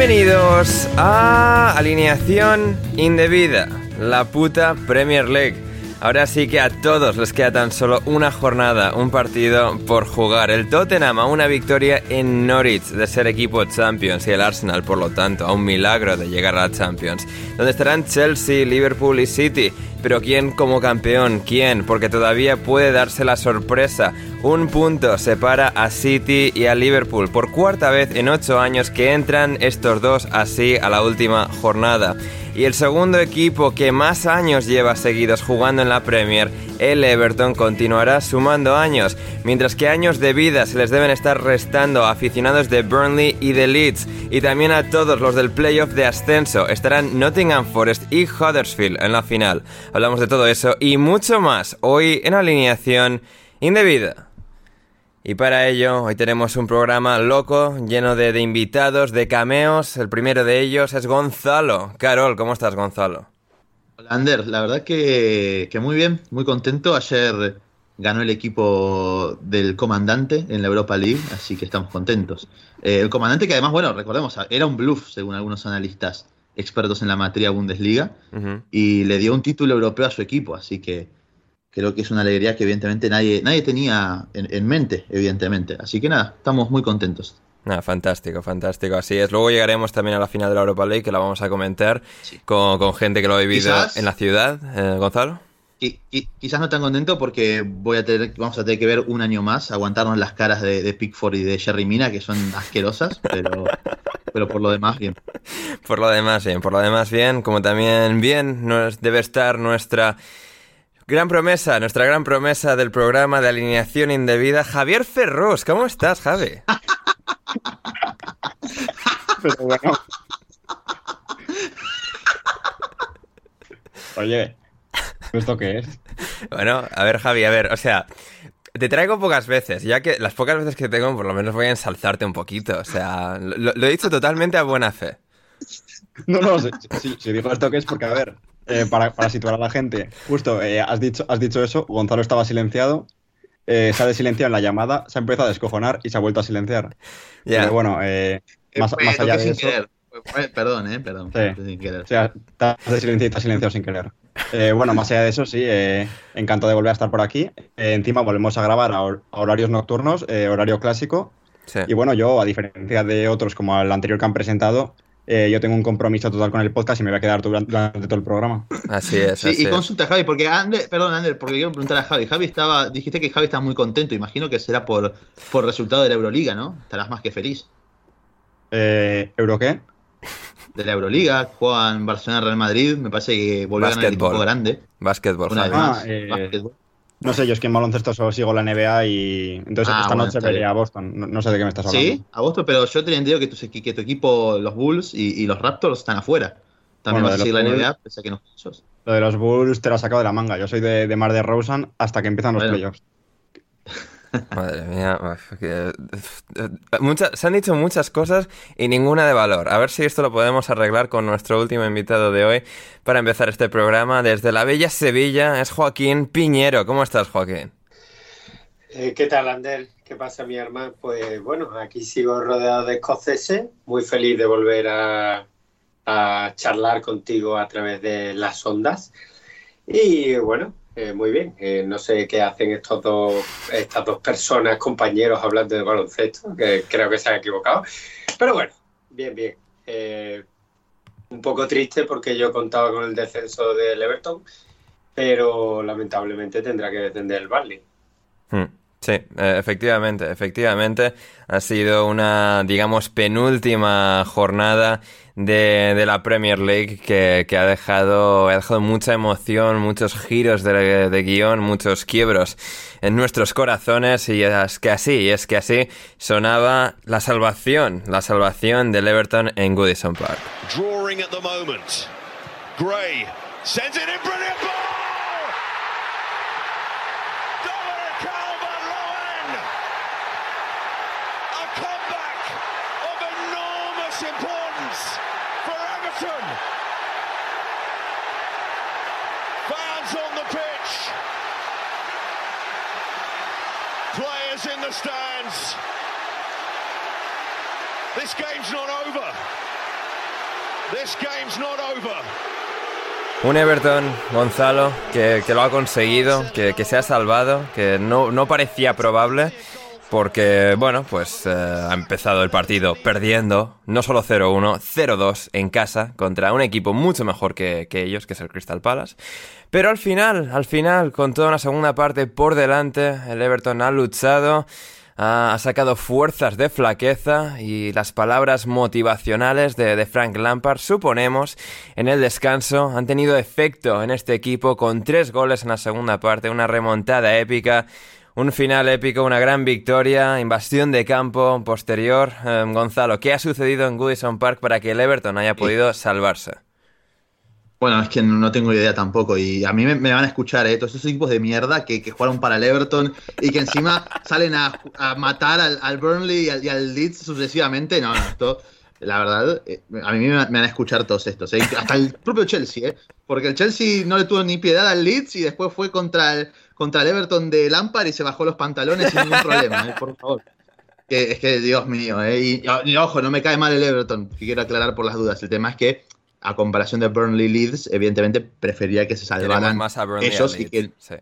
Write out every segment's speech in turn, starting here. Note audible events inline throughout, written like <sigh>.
Bienvenidos a Alineación Indebida, la puta Premier League. Ahora sí que a todos les queda tan solo una jornada, un partido por jugar. El Tottenham a una victoria en Norwich de ser equipo Champions y el Arsenal, por lo tanto, a un milagro de llegar a la Champions. Donde estarán Chelsea, Liverpool y City. Pero ¿quién como campeón? ¿Quién? Porque todavía puede darse la sorpresa. Un punto separa a City y a Liverpool por cuarta vez en ocho años que entran estos dos así a la última jornada. Y el segundo equipo que más años lleva seguidos jugando en la Premier, el Everton, continuará sumando años, mientras que años de vida se les deben estar restando a aficionados de Burnley y de Leeds, y también a todos los del playoff de ascenso. Estarán Nottingham Forest y Huddersfield en la final. Hablamos de todo eso y mucho más hoy en alineación indebida. Y para ello, hoy tenemos un programa loco, lleno de, invitados, de cameos. El primero de ellos es Gonzalo. Carol, ¿cómo estás, Gonzalo? Hola, Ander. La verdad que, que muy bien, muy contento. Ayer ganó el equipo del comandante en la Europa League, así que estamos contentos. Eh, el comandante que además, bueno, recordemos, era un bluff, según algunos analistas expertos en la materia Bundesliga, uh -huh. y le dio un título europeo a su equipo, así que creo que es una alegría que evidentemente nadie, nadie tenía en, en mente, evidentemente. Así que nada, estamos muy contentos. Ah, fantástico, fantástico. Así es. Luego llegaremos también a la final de la Europa League, que la vamos a comentar sí. con, con, gente que lo ha vivido quizás, en la ciudad. Eh, Gonzalo. Y, y, quizás no tan contento porque voy a tener, vamos a tener que ver un año más, aguantarnos las caras de, de Pickford y de Jerry Mina, que son asquerosas, pero, <laughs> pero por lo demás bien. <laughs> Por lo demás bien, por lo demás bien, como también bien nos debe estar nuestra Gran promesa, nuestra gran promesa del programa de alineación indebida, Javier Ferrós. ¿Cómo estás, Javi? <laughs> Pero bueno. <laughs> Oye, ¿esto qué es? Bueno, a ver, Javi, a ver, o sea, te traigo pocas veces, ya que las pocas veces que tengo, por lo menos voy a ensalzarte un poquito. O sea, lo, lo he dicho totalmente a buena fe. No, no, si, si, si digo esto que es porque, a ver, eh, para, para, situar a la gente, justo eh, has, dicho, has dicho eso, Gonzalo estaba silenciado, eh, se ha desilenciado en la llamada, se ha empezado a descojonar y se ha vuelto a silenciar. Yeah. Pero bueno, más, más, allá de eso... Querer. Perdón, eh, perdón. Sí. Sin querer. O sea, y te has silenciado sin querer. bueno, más allá de eso, sí, encantado de volver a estar por aquí. encima volvemos a grabar a, hor a horarios nocturnos, horario clásico. Sí. Y bueno, yo, a diferencia de otros como el anterior que han presentado, eh, yo tengo un compromiso total con el podcast y me voy a quedar durante, durante todo el programa. Así es. Sí, así y consulta a Javi, porque Ander, perdón, Ander, porque quiero preguntar a Javi. Javi estaba, dijiste que Javi está muy contento, imagino que será por, por resultado de la Euroliga, ¿no? Estarás más que feliz. Eh, ¿Euro qué? De la Euroliga, juegan Barcelona Real Madrid, me parece que a el Básquetbol. equipo grande. Básquetbol, Una vez. Ah, más. eh, básquetbol. No sé, yo es que en baloncesto solo sigo la NBA y entonces Ah, esta bueno, noche veré a Boston. No, no sé de qué me estás hablando. Sí, agosto, pero yo tenía entendido que tu, que tu equipo, los Bulls y, y los Raptors, están afuera. También Bueno, vas a de seguir la los NBA, pese a que no. Lo de los Bulls te lo has sacado de la manga. Yo soy de, de Mar de Rosen hasta que empiezan los Bueno. playoffs. <laughs> Madre mía. se han dicho muchas cosas y ninguna de valor. A ver si esto lo podemos arreglar con nuestro último invitado de hoy para empezar este programa. Desde la bella Sevilla es Joaquín Piñero. ¿Cómo estás, Joaquín? Eh, ¿Qué tal, Ander? ¿Qué pasa, mi hermano? Pues bueno, aquí sigo rodeado de escoceses, muy feliz de volver a, a charlar contigo a través de las ondas. Y bueno, eh, muy bien. Eh, no sé qué hacen estos dos, estas dos personas, compañeros, hablando de baloncesto, que creo que se han equivocado. Pero bueno, bien, bien. Eh, un poco triste porque yo contaba con el descenso del Everton, pero lamentablemente tendrá que descender el Barley. Hmm, Sí, eh, efectivamente, efectivamente. Ha sido una, digamos, penúltima jornada de, de la Premier League que, que ha, dejado, ha dejado mucha emoción, muchos giros de, de guion, muchos quiebros en nuestros corazones y es que así, es que así sonaba la salvación, la salvación del Everton en Goodison Park. drawing at the moment. Gray sends it in, brilliant ball! Un Everton, Gonzalo, que, que lo ha conseguido, que, que se ha salvado, que no, no parecía probable, porque, bueno, pues eh, ha empezado el partido perdiendo, no solo 0-1, 0-2 en casa, contra un equipo mucho mejor que, que ellos, que es el Crystal Palace. Pero al final, al final, con toda una segunda parte por delante, el Everton ha luchado, ha, sacado fuerzas de flaqueza y las palabras motivacionales de, de Frank Lampard, suponemos, en el descanso han tenido efecto en este equipo con tres goles en la segunda parte, una remontada épica. Un final épico, una gran victoria, invasión de campo posterior. Eh, Gonzalo, ¿qué ha sucedido en Goodison Park para que el Everton haya podido salvarse? Bueno, es que no, tengo idea tampoco. Y a mí me, van a escuchar, ¿eh? Todos esos equipos de mierda que, que jugaron para el Everton y que encima salen a, matar al, Burnley y al, Leeds sucesivamente. No, no, esto, la verdad, eh, a mí me, van a escuchar todos estos, ¿eh? Hasta el propio Chelsea, ¿eh? Porque el Chelsea no le tuvo ni piedad al Leeds y después fue contra el, contra el Everton de Lampard y se bajó los pantalones sin ningún problema, ¿eh? Por favor. Es que, Dios mío, ¿eh? Y, y, ojo, no me cae mal el Everton, que quiero aclarar por las dudas. El tema es que a comparación de Burnley Leeds, evidentemente prefería que se salvaran más a Burnley y que, sí.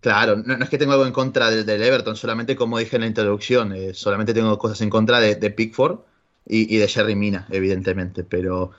claro, no, no es que tengo algo en contra del, del Everton, solamente como dije en la introducción, eh, solamente tengo cosas en contra de, de Pickford y, y de Sherry Mina, evidentemente, pero,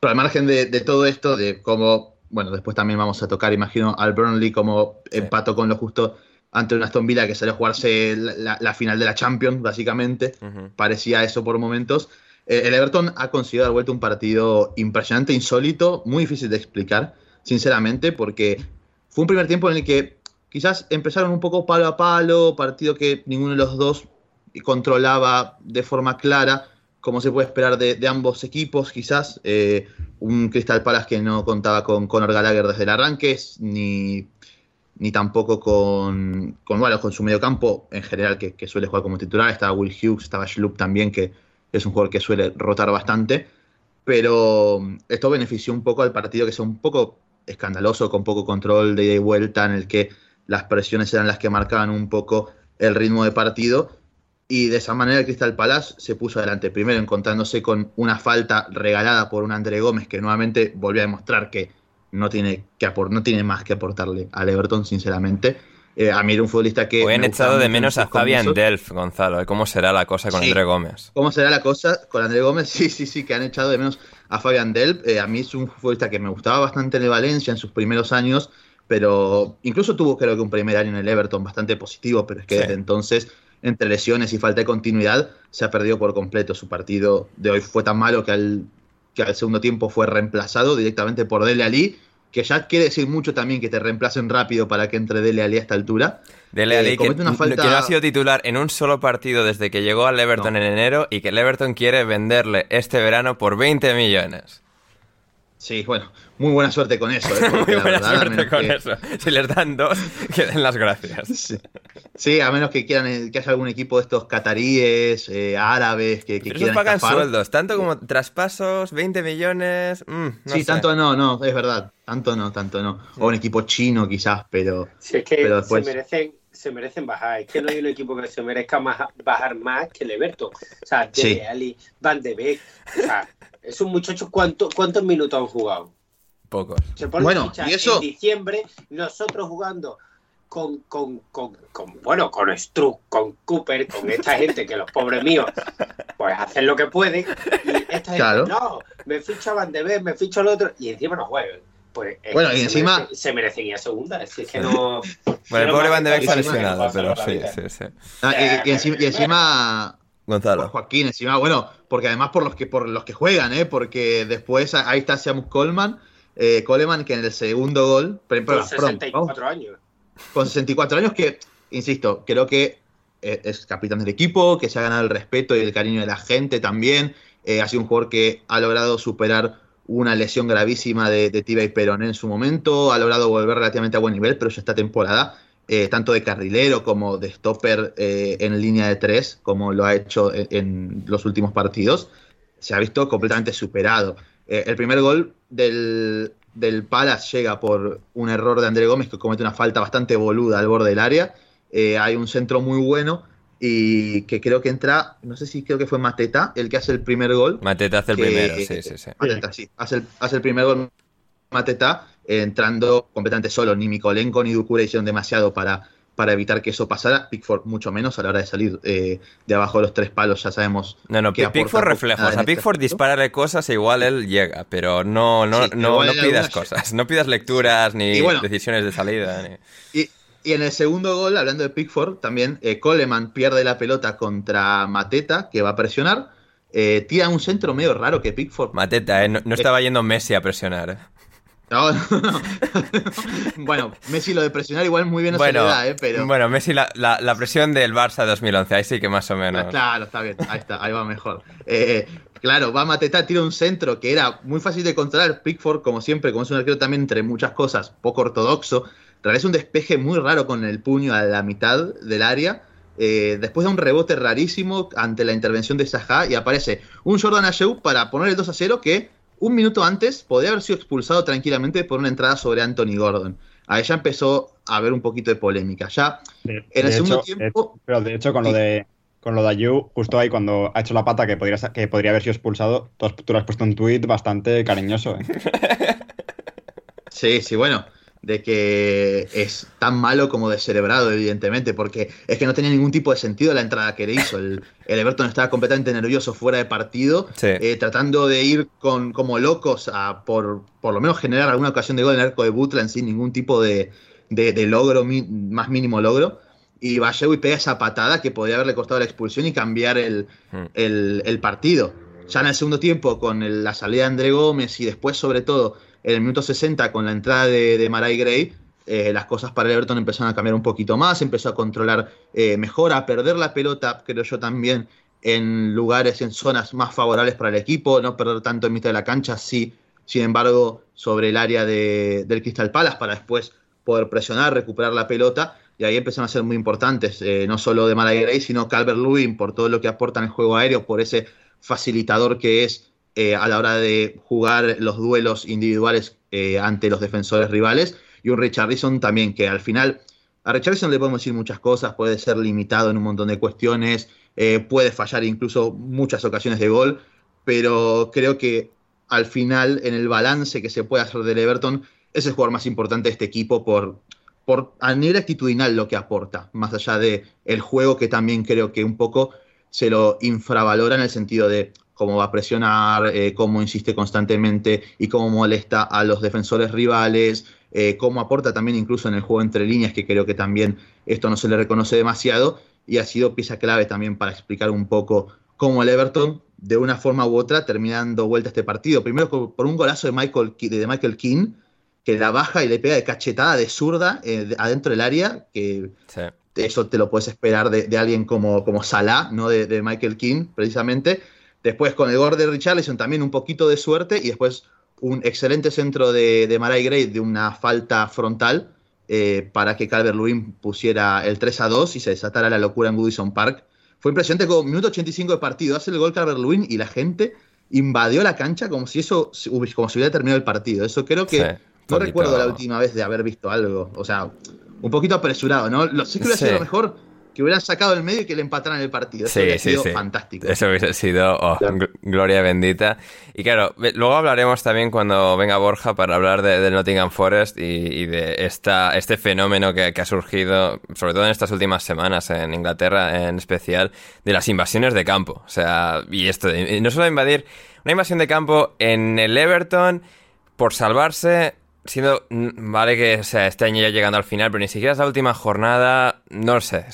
pero al margen de, de todo esto, de cómo, bueno, después también vamos a tocar, imagino, al Burnley como Sí. empató con lo justo ante un Aston Villa que salió a jugarse la, la- la final de la Champions, básicamente, parecía eso por momentos. Eh, el Everton ha conseguido dar vuelta un partido impresionante, insólito, muy difícil de explicar, sinceramente, porque fue un primer tiempo en el que quizás empezaron un poco palo a palo, partido que ninguno de los dos controlaba de forma clara, como se puede esperar de, ambos equipos, quizás. Eh, un Crystal Palace que no contaba con Conor Gallagher desde el arranque, ni, ni tampoco con, con, bueno, con su mediocampo en general, que, que suele jugar como titular. Estaba Will Hughes, estaba Schlupp también, que es un jugador que suele rotar bastante. Pero esto benefició un poco al partido que sea un poco escandaloso, con poco control de ida y vuelta, en el que las presiones eran las que marcaban un poco el ritmo de partido. Y de esa manera el Crystal Palace se puso adelante, primero encontrándose con una falta regalada por un André Gómez que nuevamente volvió a demostrar que no tiene, que no tiene más que aportarle al Everton, sinceramente. Eh, a mí era un futbolista que... Hoy han echado de menos a Fabian. Delf, Gonzalo. ¿eh? ¿Cómo será la cosa con Sí. André Gómez? ¿Cómo será la cosa con André Gómez? <laughs> Sí, sí, sí, que han echado de menos a Fabian Delp. Eh, a mí es un futbolista que me gustaba bastante en el Valencia en sus primeros años, pero incluso tuvo creo que un primer año en el Everton bastante positivo, pero es que Sí. desde entonces, entre lesiones y falta de continuidad, se ha perdido por completo. Su partido de hoy fue tan malo que al, que al segundo tiempo fue reemplazado directamente por Dele Ali, que ya quiere decir mucho también que te reemplacen rápido para que entre Dele Ali a esta altura. Dele Eh, Alli, que, comete una falta- que no ha sido titular en un solo partido desde que llegó al Everton No. en enero y que el Everton quiere venderle este verano por 20 millones. Sí, bueno, muy buena suerte con eso. eh, <laughs> Muy buena verdad, suerte con que- eso. Si les dan dos, <laughs> que den las gracias. <laughs> Sí. Sí, a menos que quieran eh, que haya algún equipo de estos cataríes, eh, árabes, que, que Pero quieran pagan sueldos, tanto como traspasos, 20 millones. mm, no sí, sé. tanto no, no, es verdad. Tanto no, tanto no. O un equipo chino quizás, pero... Si es que Pero después- se merecen se merecen bajar. Es que no hay un equipo que se merezca más, bajar más que el Everton. O sea, Sí. Dele Ali, Van de Beek. O sea, esos muchachos, ¿cuánto- ¿cuántos minutos han jugado? Pocos. Se ponen Bueno, fichas y eso- en diciembre, nosotros jugando con, con, con, con, bueno, con Struck, con Cooper, con esta gente que los pobres míos, pues hacen lo que pueden. Y esta gente, Claro. no, me ficho a Van de Beek, me ficho al otro, y encima no juegan. Pues es Bueno, que y se encima- se merecen ir a segunda. Si es que no. Bueno, el pobre Van de Beek está lesionado, pero sí, sí, sí. Ah, y, y encima, y encima- por Gonzalo. Joaquín, encima, bueno, porque además por los que por los que juegan, ¿eh? Porque después ahí está Seamus Coleman, eh, Coleman que en el segundo gol, pero- Con pero- perdón, 64 años. con 64 años que, insisto, creo que eh, es capitán del equipo, que se ha ganado el respeto y el cariño de la gente también. Eh, ha sido un jugador que ha logrado superar una lesión gravísima de, de y peroné en su momento, ha logrado volver relativamente a buen nivel, pero ya esta temporada, eh, tanto de carrilero como de stopper eh, en línea de tres, como lo ha hecho en, los últimos partidos, se ha visto completamente superado. Eh, el primer gol del, del Palace llega por un error de André Gómez que comete una falta bastante boluda al borde del área. Hay un centro muy bueno y que creo que entra, no sé si creo que fue Mateta el que hace el primer gol. Mateta hace el que- primero, sí, sí, sí. Mateta, sí. Hace el, hace el primer gol Mateta eh, entrando completamente solo. Ni Mikolenko ni Dukura hicieron demasiado para, para evitar que eso pasara. Pickford mucho menos a la hora de salir eh, de abajo de los tres palos, ya sabemos. No, no, Pickford reflejos. A este Pickford partido. dispárale cosas e igual él llega, pero no, no, Sí, no, no pidas cosas, no pidas lecturas ni bueno. decisiones de salida. ni- Y, y en el segundo gol, hablando de Pickford, también eh, Coleman pierde la pelota contra Mateta, que va a presionar. Eh, tira un centro medio raro que Pickford. Mateta, eh, no, no estaba yendo Messi a presionar. eh. No, <laughs> no, no. bueno, Messi lo de presionar igual muy bien no se le Bueno, da, eh, pero. bueno, Messi, la, la- la presión del Barça 2011, ahí sí que más o menos. Claro, está bien, ahí está, ahí va mejor. Eh, claro, va Mateta, tira un centro que era muy fácil de controlar. Pickford, como siempre, como es un arquero también entre muchas cosas, poco ortodoxo, realiza un despeje muy raro con el puño a la mitad del área. eh, después de un rebote rarísimo ante la intervención de Zaha y aparece un Jordan Ayew para poner el 2 a 0 que un minuto antes podría haber sido expulsado tranquilamente por una entrada sobre Anthony Gordon. Ahí ya empezó a haber un poquito de polémica. Ya De- en el segundo hecho, tiempo. de- pero de hecho, con lo de con lo de Ayew, justo ahí cuando ha hecho la pata que podría, que podría haber sido expulsado, tú, has- tú le has puesto un tuit bastante cariñoso. ¿eh? <laughs> Sí, sí, bueno, de que es tan malo como descerebrado, evidentemente, porque es que no tenía ningún tipo de sentido la entrada que le hizo. El, el Everton estaba completamente nervioso fuera de partido, Sí. eh, tratando de ir con como locos a por, por lo menos generar alguna ocasión de gol en el arco de Butland sin ningún tipo de, de- de logro, mi- más mínimo logro. Y Vallejo y pega esa patada que podría haberle costado la expulsión y cambiar el, Mm. el, el partido. Ya en el segundo tiempo, con la salida de André Gómez y después, sobre todo, en el minuto 60, con la entrada de, de Marai Gray, eh, las cosas para Everton empezaron a cambiar un poquito más, empezó a controlar eh, mejor, a perder la pelota, creo yo también, en lugares, en zonas más favorables para el equipo, no perder tanto en mitad de la cancha, sí, sin embargo, sobre el área de- del Crystal Palace para después poder presionar, recuperar la pelota, y ahí empezaron a ser muy importantes, eh, no solo de Marai Gray, sino Calvert Lewin por todo lo que aporta en el juego aéreo, por ese facilitador que es eh, a la hora de jugar los duelos individuales eh, ante los defensores rivales. Y un Richardson también, que al final, a Richardson le podemos decir muchas cosas, puede ser limitado en un montón de cuestiones, eh, puede fallar incluso muchas ocasiones de gol, pero creo que al final, en el balance que se puede hacer del Everton, es el jugador más importante de este equipo por, por, a nivel actitudinal lo que aporta, más allá de el juego que también creo que un poco se lo infravalora en el sentido de cómo va a presionar, eh, cómo insiste constantemente y cómo molesta a los defensores rivales, eh, cómo aporta también incluso en el juego entre líneas, que creo que también esto no se le reconoce demasiado, y ha sido pieza clave también para explicar un poco cómo el Everton, de una forma u otra, termina dando vuelta a este partido. Primero por un golazo de Michael, de Michael King, que la baja y le pega de cachetada de zurda eh, adentro del área, que eso te lo puedes esperar de, alguien como, como Salah, ¿no? De, Michael King, precisamente. Después con el gol de Richarlison también un poquito de suerte y después un excelente centro de, de Marai Gray de una falta frontal eh, para que Calvert Lewin pusiera el 3 a 2 y se desatara la locura en Goodison Park. Fue impresionante como minuto 85 de partido, hace el gol Calvert Lewin y la gente invadió la cancha como si eso como si hubiera terminado el partido. Eso creo que no recuerdo la última vez de haber visto algo. O sea, un poquito apresurado, ¿no? Lo, sí que hubiera sido lo mejor que hubieran sacado el medio y que le empataran el partido. Eso hubiera sido fantástico. Eso hubiese sido oh, gloria bendita. Y claro, luego hablaremos también cuando venga Borja para hablar del Nottingham Forest y, de esta, este fenómeno que, ha surgido, sobre todo en estas últimas semanas en Inglaterra en especial, de las invasiones de campo. O sea, y esto, no solo invadir, una invasión de campo en el Everton por salvarse siendo, vale que sea, este año ya llegando al final, pero ni siquiera es la última jornada, no sé.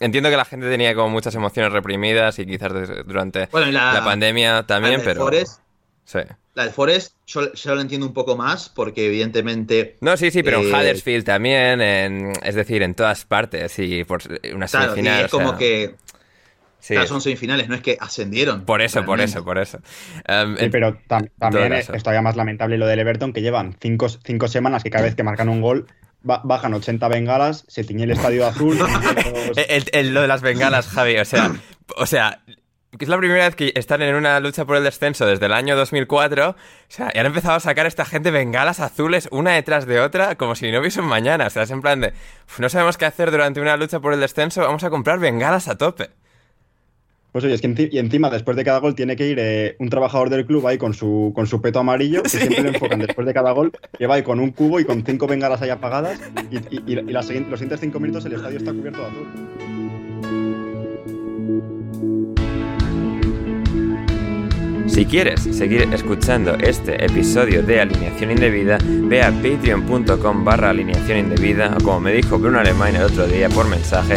entiendo que la gente tenía como muchas emociones reprimidas y quizás durante la, pandemia también, pero... Forest, sí. La del Forest yo, lo entiendo un poco más porque evidentemente... No, sí, sí, pero en eh, Huddersfield también, es decir, en todas partes y por una semifinal. es como que Sí. son semifinales, no es que ascendieron. Por eso, por eso, por eso. Em, sí, pero también es, todavía más lamentable lo del Everton, que llevan cinco, cinco, semanas que cada vez que marcan un gol bajan 80 bengalas, se tiñe el estadio azul. <laughs> el, lo de las bengalas, Javi, o sea, o sea, es la primera vez que están en una lucha por el descenso desde el año 2004. O sea, y han empezado a sacar a esta gente bengalas azules una detrás de otra como si no hubiese un mañana. O sea, es en plan de, no sabemos qué hacer durante una lucha por el descenso, vamos a comprar bengalas a tope. Pues oye, es que y encima después de cada gol tiene que ir eh, un trabajador del club ahí con su, con su peto amarillo, que siempre le enfocan después de cada gol, que va ahí con un cubo y con cinco bengalas ahí apagadas y, los siguientes cinco minutos el estadio está cubierto de azul. Si quieres seguir escuchando este episodio de Alineación Indebida, ve a patreon.com barra alineación indebida o como me dijo Bruno Alemán el otro día por mensaje,